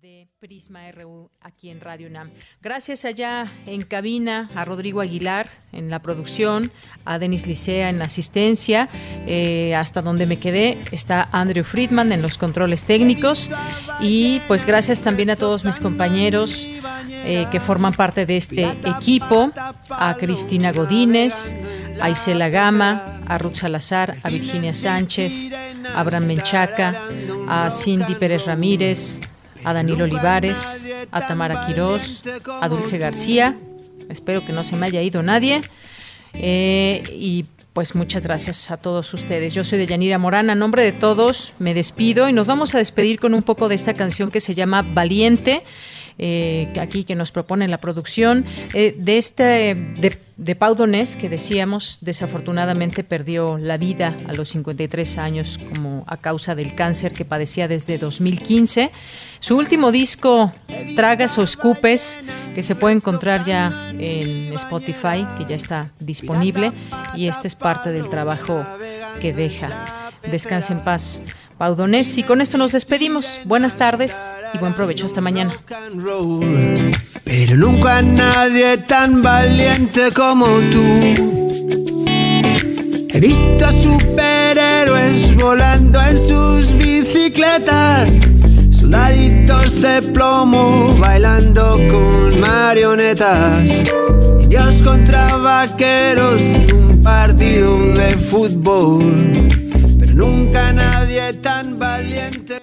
de Prisma RU aquí en Radio UNAM. Gracias allá en cabina a Rodrigo Aguilar en la producción, a Denis Licea en la asistencia, eh, hasta donde me quedé está Andrew Friedman en los controles técnicos y pues gracias también a todos mis compañeros eh, que forman parte de este equipo, a Cristina Godínez, a Isela Gama, a Ruth Salazar, a Virginia Sánchez, a Abraham Menchaca, a Cindy Pérez Ramírez, a Danilo Olivares, a Tamara Quirós, a Dulce García. Espero que no se me haya ido nadie. Eh, y pues muchas gracias a todos ustedes. Yo soy de Yanira Morán. A nombre de todos me despido y nos vamos a despedir con un poco de esta canción que se llama Valiente. Eh, aquí que nos propone la producción, eh, de este de, de Pau Donés, que decíamos desafortunadamente perdió la vida a los 53 años como a causa del cáncer que padecía desde 2015. Su último disco, Tragas o Escupes, que se puede encontrar ya en Spotify, que ya está disponible, y este es parte del trabajo que deja. Descanse en paz. Paudonés. Y con esto nos despedimos. Buenas tardes y buen provecho. Hasta mañana. Pero nunca nadie tan valiente como tú. He visto a superhéroes volando en sus bicicletas. Soldaditos de plomo bailando con marionetas. Dios contra vaqueros en un partido de fútbol nunca nadie tan valiente.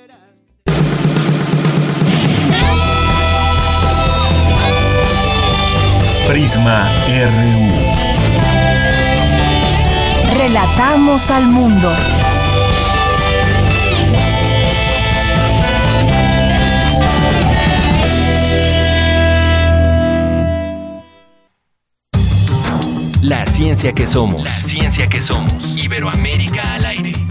Prisma RU. Relatamos al mundo. La ciencia que somos. La ciencia que somos. Iberoamérica al aire.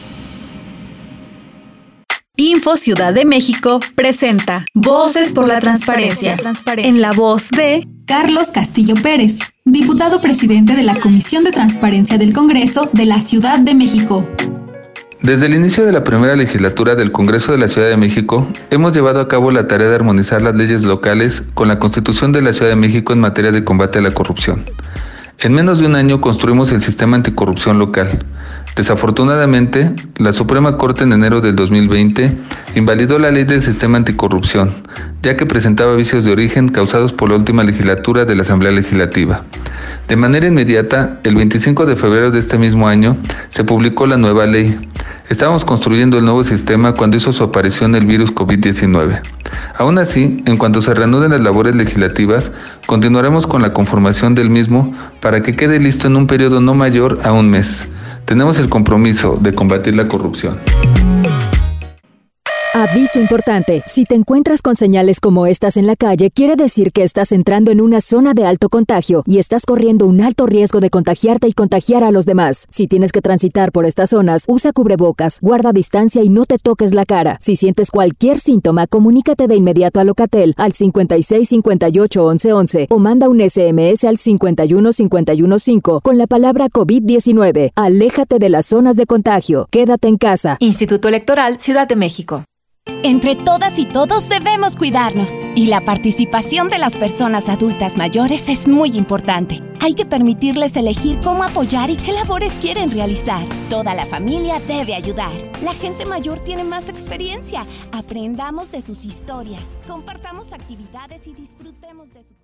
Info Ciudad de México presenta Voces por la Transparencia, en la voz de Carlos Castillo Pérez, diputado presidente de la Comisión de Transparencia del Congreso de la Ciudad de México. Desde el inicio de la primera legislatura del Congreso de la Ciudad de México, hemos llevado a cabo la tarea de armonizar las leyes locales con la Constitución de la Ciudad de México en materia de combate a la corrupción. En menos de un año construimos el sistema anticorrupción local. Desafortunadamente, la Suprema Corte en enero del 2020 invalidó la ley del sistema anticorrupción, ya que presentaba vicios de origen causados por la última legislatura de la Asamblea Legislativa. De manera inmediata, el 25 de febrero de este mismo año, se publicó la nueva ley. Estábamos construyendo el nuevo sistema cuando hizo su aparición el virus COVID-19. Aún así, en cuanto se reanuden las labores legislativas, continuaremos con la conformación del mismo para que quede listo en un periodo no mayor a un mes. Tenemos el compromiso de combatir la corrupción. Aviso importante. Si te encuentras con señales como estas en la calle, quiere decir que estás entrando en una zona de alto contagio y estás corriendo un alto riesgo de contagiarte y contagiar a los demás. Si tienes que transitar por estas zonas, usa cubrebocas, guarda distancia y no te toques la cara. Si sientes cualquier síntoma, comunícate de inmediato a Locatel al 56 58 11 11 o manda un SMS al 51 51 5 con la palabra COVID-19. Aléjate de las zonas de contagio. Quédate en casa. Instituto Electoral Ciudad de México. Entre todas y todos debemos cuidarnos y la participación de las personas adultas mayores es muy importante. Hay que permitirles elegir cómo apoyar y qué labores quieren realizar. Toda la familia debe ayudar. La gente mayor tiene más experiencia. Aprendamos de sus historias, compartamos actividades y disfrutemos de su